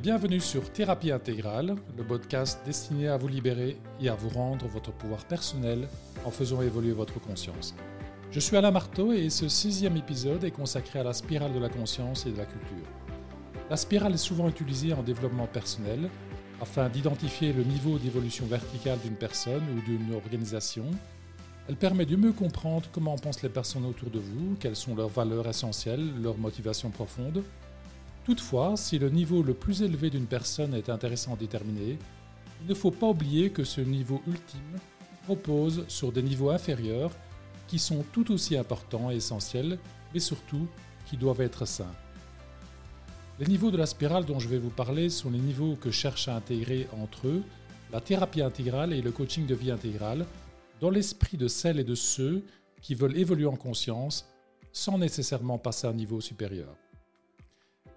bienvenue sur Thérapie intégrale, le podcast destiné à vous libérer et à vous rendre votre pouvoir personnel en faisant évoluer votre conscience. Je suis Alain Marteau et ce sixième épisode est consacré à la spirale de la conscience et de la culture. La spirale est souvent utilisée en développement personnel afin d'identifier le niveau d'évolution verticale d'une personne ou d'une organisation. Elle permet de mieux comprendre comment pensent les personnes autour de vous, quelles sont leurs valeurs essentielles, leurs motivations profondes, Toutefois, si le niveau le plus élevé d'une personne est intéressant à déterminer, il ne faut pas oublier que ce niveau ultime repose sur des niveaux inférieurs qui sont tout aussi importants et essentiels, mais surtout qui doivent être sains. Les niveaux de la spirale dont je vais vous parler sont les niveaux que cherchent à intégrer entre eux la thérapie intégrale et le coaching de vie intégrale dans l'esprit de celles et de ceux qui veulent évoluer en conscience sans nécessairement passer à un niveau supérieur.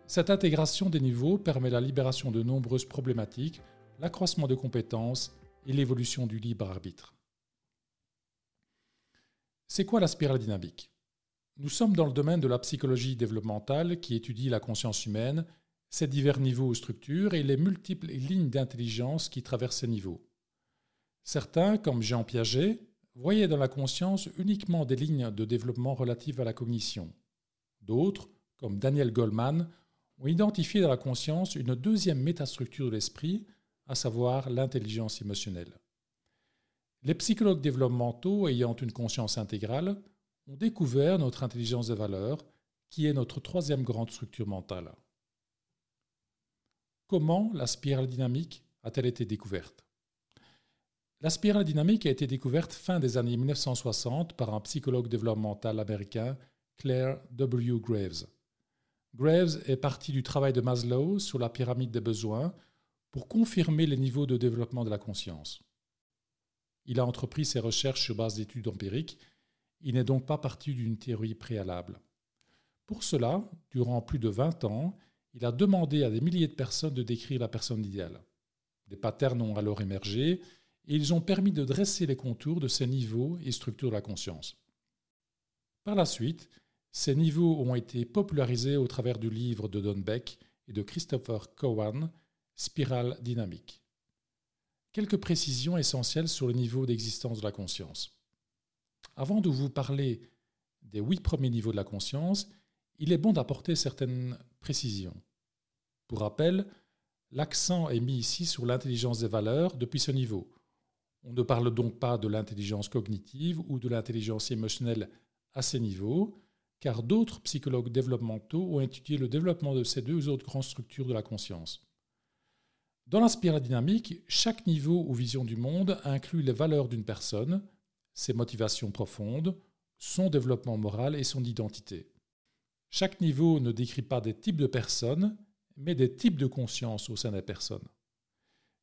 Cette intégration des niveaux permet la libération de nombreuses problématiques, l'accroissement de compétences et l'évolution du libre arbitre. C'est quoi la spirale dynamique? Nous sommes dans le domaine de la psychologie développementale qui étudie la conscience humaine, ses divers niveaux ou structures et les multiples lignes d'intelligence qui traversent ces niveaux. Certains, comme Jean Piaget, voyaient dans la conscience uniquement des lignes de développement relatives à la cognition. D'autres, comme Daniel Goleman, ont identifié dans la conscience une deuxième métastructure de l'esprit, à savoir l'intelligence émotionnelle. Les psychologues développementaux ayant une conscience intégrale ont découvert notre intelligence de valeur, qui est notre troisième grande structure mentale. Comment la spirale dynamique a-t-elle été découverte? La spirale dynamique a été découverte fin des années 1960 par un psychologue développemental américain, Claire W. Graves. Graves est parti du travail de Maslow sur la pyramide des besoins pour confirmer les niveaux de développement de la conscience. Il a entrepris ses recherches sur base d'études empiriques. Il n'est donc pas parti d'une théorie préalable. Pour cela, durant plus de 20 ans, il a demandé à des milliers de personnes de décrire la personne idéale. Des patterns ont alors émergé et ils ont permis de dresser les contours de ces niveaux et structures de la conscience. Par la suite, ces niveaux ont été popularisés au travers du livre de Don Beck et de Christopher Cowan, Spirale dynamique. Quelques précisions essentielles sur le niveau d'existence de la conscience. Avant de vous parler des huit premiers niveaux de la conscience, il est bon d'apporter certaines précisions. Pour rappel, l'accent est mis ici sur l'intelligence des valeurs depuis ce niveau. On ne parle donc pas de l'intelligence cognitive ou de l'intelligence émotionnelle à ces niveaux, car d'autres psychologues développementaux ont étudié le développement de ces deux autres grandes structures de la conscience. Dans la spirale dynamique, chaque niveau ou vision du monde inclut les valeurs d'une personne, ses motivations profondes, son développement moral et son identité. Chaque niveau ne décrit pas des types de personnes, mais des types de conscience au sein des personnes.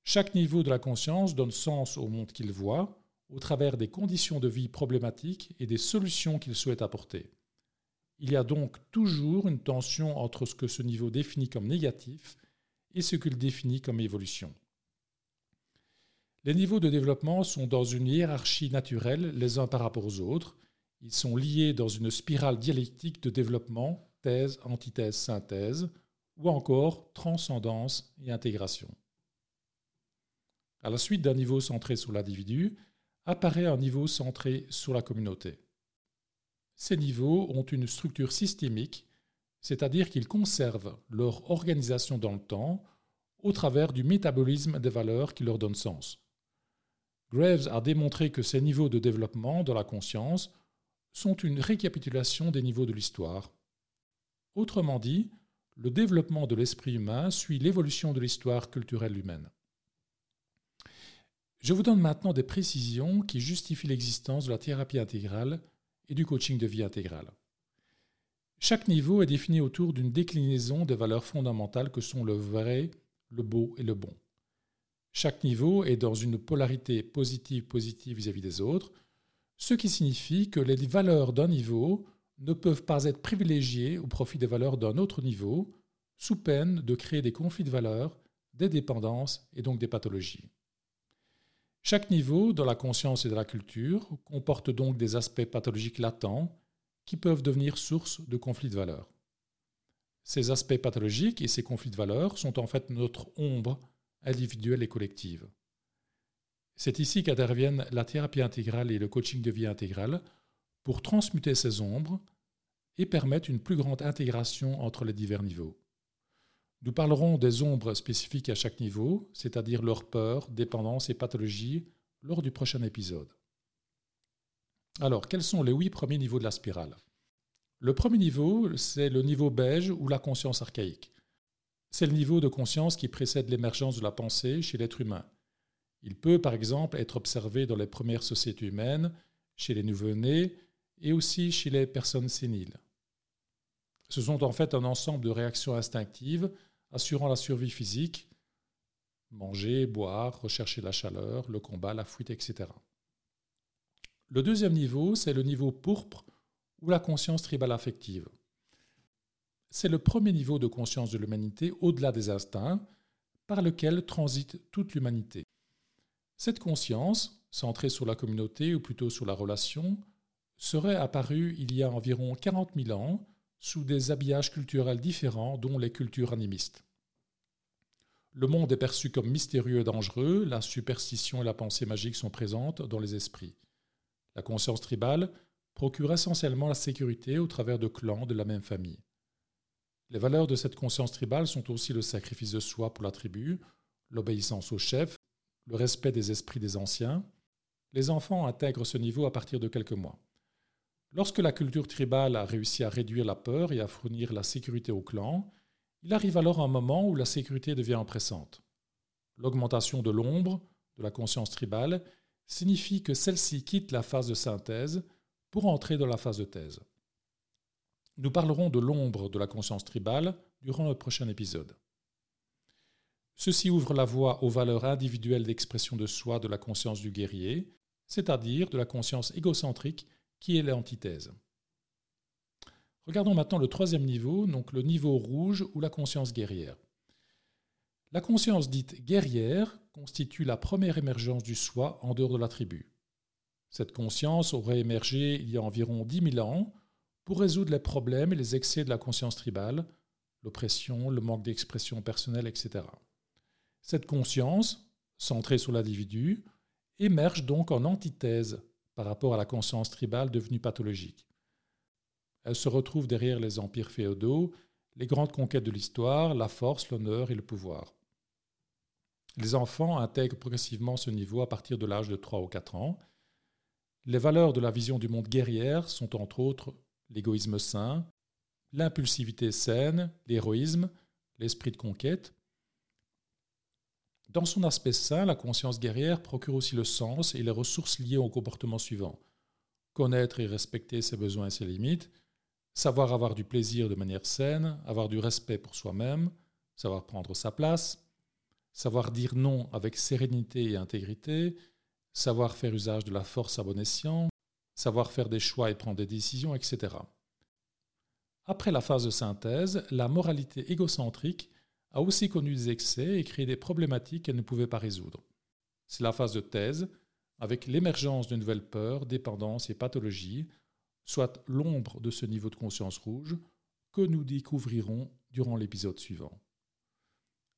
Chaque niveau de la conscience donne sens au monde qu'il voit, au travers des conditions de vie problématiques et des solutions qu'il souhaite apporter. Il y a donc toujours une tension entre ce que ce niveau définit comme négatif et ce qu'il définit comme évolution. Les niveaux de développement sont dans une hiérarchie naturelle les uns par rapport aux autres. Ils sont liés dans une spirale dialectique de développement, thèse, antithèse, synthèse, ou encore transcendance et intégration. À la suite d'un niveau centré sur l'individu, apparaît un niveau centré sur la communauté. Ces niveaux ont une structure systémique, c'est-à-dire qu'ils conservent leur organisation dans le temps au travers du métabolisme des valeurs qui leur donnent sens. Graves a démontré que ces niveaux de développement de la conscience sont une récapitulation des niveaux de l'histoire. Autrement dit, le développement de l'esprit humain suit l'évolution de l'histoire culturelle humaine. Je vous donne maintenant des précisions qui justifient l'existence de la thérapie intégrale et du coaching de vie intégrale. Chaque niveau est défini autour d'une déclinaison des valeurs fondamentales que sont le vrai, le beau et le bon. Chaque niveau est dans une polarité positive-positive vis-à-vis des autres, ce qui signifie que les valeurs d'un niveau ne peuvent pas être privilégiées au profit des valeurs d'un autre niveau, sous peine de créer des conflits de valeurs, des dépendances et donc des pathologies. Chaque niveau dans la conscience et de la culture comporte donc des aspects pathologiques latents qui peuvent devenir source de conflits de valeurs. Ces aspects pathologiques et ces conflits de valeurs sont en fait notre ombre individuelle et collective. C'est ici qu'interviennent la thérapie intégrale et le coaching de vie intégrale pour transmuter ces ombres et permettre une plus grande intégration entre les divers niveaux. Nous parlerons des ombres spécifiques à chaque niveau, c'est-à-dire leurs peurs, dépendances et pathologies, lors du prochain épisode. Alors, quels sont les huit premiers niveaux de la spirale? Le premier niveau, c'est le niveau beige ou la conscience archaïque. C'est le niveau de conscience qui précède l'émergence de la pensée chez l'être humain. Il peut, par exemple, être observé dans les premières sociétés humaines, chez les nouveau-nés et aussi chez les personnes séniles. Ce sont en fait un ensemble de réactions instinctives assurant la survie physique, manger, boire, rechercher la chaleur, le combat, la fuite, etc. Le deuxième niveau, c'est le niveau pourpre ou la conscience tribale affective. C'est le premier niveau de conscience de l'humanité au-delà des instincts par lequel transite toute l'humanité. Cette conscience, centrée sur la communauté ou plutôt sur la relation, serait apparue il y a environ 40 000 ans sous des habillages culturels différents, dont les cultures animistes. Le monde est perçu comme mystérieux et dangereux, la superstition et la pensée magique sont présentes dans les esprits. La conscience tribale procure essentiellement la sécurité au travers de clans de la même famille. Les valeurs de cette conscience tribale sont aussi le sacrifice de soi pour la tribu, l'obéissance au chef, le respect des esprits des anciens. Les enfants intègrent ce niveau à partir de quelques mois. Lorsque la culture tribale a réussi à réduire la peur et à fournir la sécurité au clan, il arrive alors un moment où la sécurité devient oppressante. L'augmentation de l'ombre, de la conscience tribale, signifie que celle-ci quitte la phase de synthèse pour entrer dans la phase de thèse. Nous parlerons de l'ombre de la conscience tribale durant le prochain épisode. Ceci ouvre la voie aux valeurs individuelles d'expression de soi de la conscience du guerrier, c'est-à-dire de la conscience égocentrique qui est l'antithèse? Regardons maintenant le troisième niveau, donc le niveau rouge ou la conscience guerrière. La conscience dite guerrière constitue la première émergence du soi en dehors de la tribu. Cette conscience aurait émergé il y a environ 10 000 ans pour résoudre les problèmes et les excès de la conscience tribale, l'oppression, le manque d'expression personnelle, etc. Cette conscience, centrée sur l'individu, émerge donc en antithèse par rapport à la conscience tribale devenue pathologique. Elle se retrouve derrière les empires féodaux, les grandes conquêtes de l'histoire, la force, l'honneur et le pouvoir. Les enfants intègrent progressivement ce niveau à partir de l'âge de 3 ou 4 ans. Les valeurs de la vision du monde guerrière sont entre autres l'égoïsme sain, l'impulsivité saine, l'héroïsme, l'esprit de conquête, dans son aspect sain, la conscience guerrière procure aussi le sens et les ressources liées au comportement suivant. Connaître et respecter ses besoins et ses limites, savoir avoir du plaisir de manière saine, avoir du respect pour soi-même, savoir prendre sa place, savoir dire non avec sérénité et intégrité, savoir faire usage de la force à bon escient, savoir faire des choix et prendre des décisions, etc. Après la phase de synthèse, la moralité égocentrique a aussi connu des excès et créé des problématiques qu'elle ne pouvait pas résoudre. C'est la phase de thèse, avec l'émergence de nouvelles peurs, dépendances et pathologies, soit l'ombre de ce niveau de conscience rouge, que nous découvrirons durant l'épisode suivant.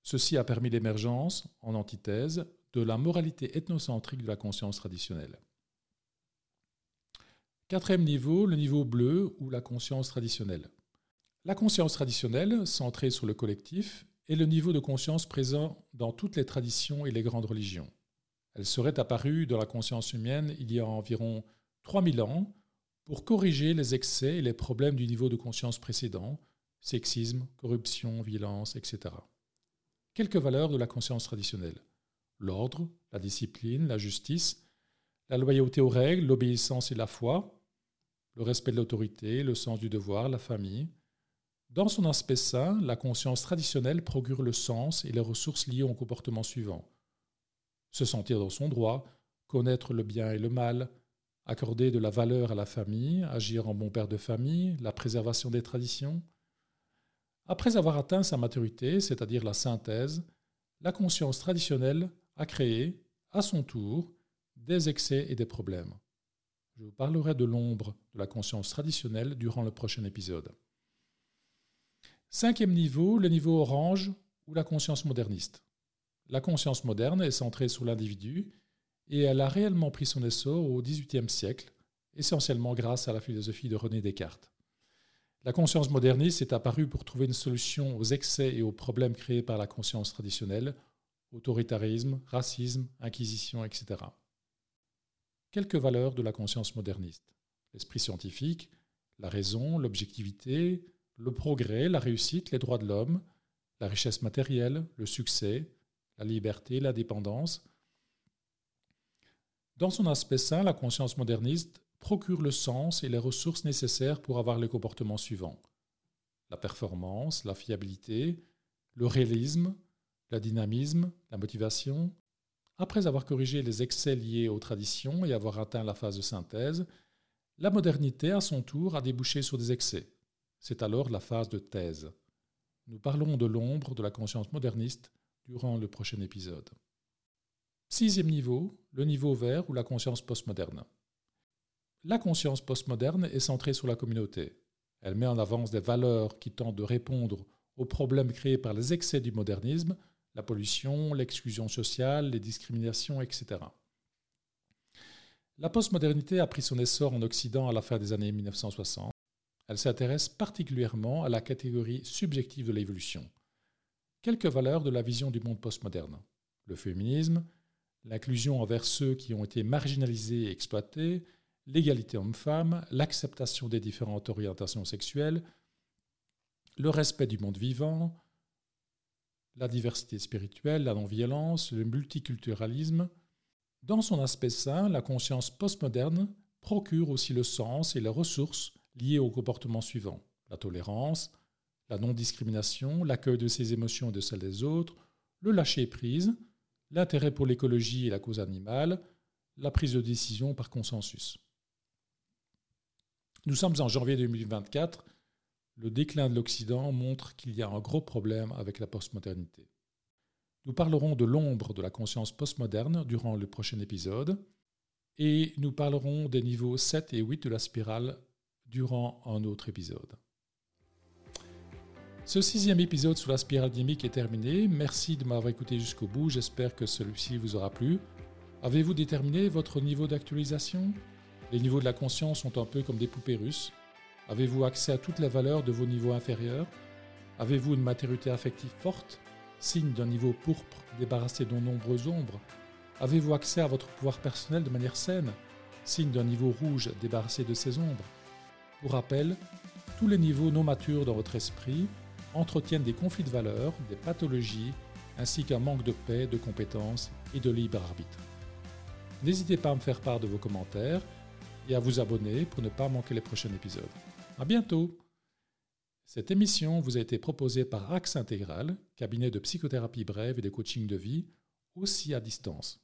Ceci a permis l'émergence, en antithèse, de la moralité ethnocentrique de la conscience traditionnelle. Quatrième niveau, le niveau bleu ou la conscience traditionnelle. La conscience traditionnelle, centrée sur le collectif, le niveau de conscience présent dans toutes les traditions et les grandes religions. Elle serait apparue dans la conscience humaine il y a environ 3000 ans pour corriger les excès et les problèmes du niveau de conscience précédent, sexisme, corruption, violence, etc. Quelques valeurs de la conscience traditionnelle. L'ordre, la discipline, la justice, la loyauté aux règles, l'obéissance et la foi, le respect de l'autorité, le sens du devoir, la famille, dans son aspect sain, la conscience traditionnelle procure le sens et les ressources liées au comportement suivant. Se sentir dans son droit, connaître le bien et le mal, accorder de la valeur à la famille, agir en bon père de famille, la préservation des traditions. Après avoir atteint sa maturité, c'est-à-dire la synthèse, la conscience traditionnelle a créé, à son tour, des excès et des problèmes. Je vous parlerai de l'ombre de la conscience traditionnelle durant le prochain épisode. Cinquième niveau, le niveau orange ou la conscience moderniste. La conscience moderne est centrée sur l'individu et elle a réellement pris son essor au XVIIIe siècle, essentiellement grâce à la philosophie de René Descartes. La conscience moderniste est apparue pour trouver une solution aux excès et aux problèmes créés par la conscience traditionnelle, autoritarisme, racisme, inquisition, etc. Quelques valeurs de la conscience moderniste. L'esprit scientifique, la raison, l'objectivité, le progrès, la réussite, les droits de l'homme, la richesse matérielle, le succès, la liberté, la dépendance. Dans son aspect sain, la conscience moderniste procure le sens et les ressources nécessaires pour avoir les comportements suivants. La performance, la fiabilité, le réalisme, la dynamisme, la motivation. Après avoir corrigé les excès liés aux traditions et avoir atteint la phase de synthèse, la modernité, à son tour, a débouché sur des excès. C'est alors la phase de thèse. Nous parlons de l'ombre de la conscience moderniste durant le prochain épisode. Sixième niveau, le niveau vert ou la conscience postmoderne. La conscience postmoderne est centrée sur la communauté. Elle met en avance des valeurs qui tentent de répondre aux problèmes créés par les excès du modernisme, la pollution, l'exclusion sociale, les discriminations, etc. La postmodernité a pris son essor en Occident à la fin des années 1960. Elle s'intéresse particulièrement à la catégorie subjective de l'évolution. Quelques valeurs de la vision du monde postmoderne. Le féminisme, l'inclusion envers ceux qui ont été marginalisés et exploités, l'égalité homme-femme, l'acceptation des différentes orientations sexuelles, le respect du monde vivant, la diversité spirituelle, la non-violence, le multiculturalisme. Dans son aspect sain, la conscience postmoderne procure aussi le sens et les ressources liées au comportement suivant la tolérance, la non-discrimination, l'accueil de ses émotions et de celles des autres, le lâcher-prise, l'intérêt pour l'écologie et la cause animale, la prise de décision par consensus. Nous sommes en janvier 2024. Le déclin de l'Occident montre qu'il y a un gros problème avec la postmodernité. Nous parlerons de l'ombre de la conscience postmoderne durant le prochain épisode et nous parlerons des niveaux 7 et 8 de la spirale durant un autre épisode. Ce sixième épisode sur la spirale dynamique est terminé. Merci de m'avoir écouté jusqu'au bout. J'espère que celui-ci vous aura plu. Avez-vous déterminé votre niveau d'actualisation? Les niveaux de la conscience sont un peu comme des poupées russes. Avez-vous accès à toutes les valeurs de vos niveaux inférieurs? Avez-vous une maturité affective forte, signe d'un niveau pourpre débarrassé de nombreuses ombres Avez-vous accès à votre pouvoir personnel de manière saine, signe d'un niveau rouge débarrassé de ses ombres Pour rappel, tous les niveaux non matures dans votre esprit entretiennent des conflits de valeurs, des pathologies, ainsi qu'un manque de paix, de compétences et de libre arbitre. N'hésitez pas à me faire part de vos commentaires et à vous abonner pour ne pas manquer les prochains épisodes. À bientôt! Cette émission vous a été proposée par Axe Intégral, cabinet de psychothérapie brève et de coaching de vie, aussi à distance.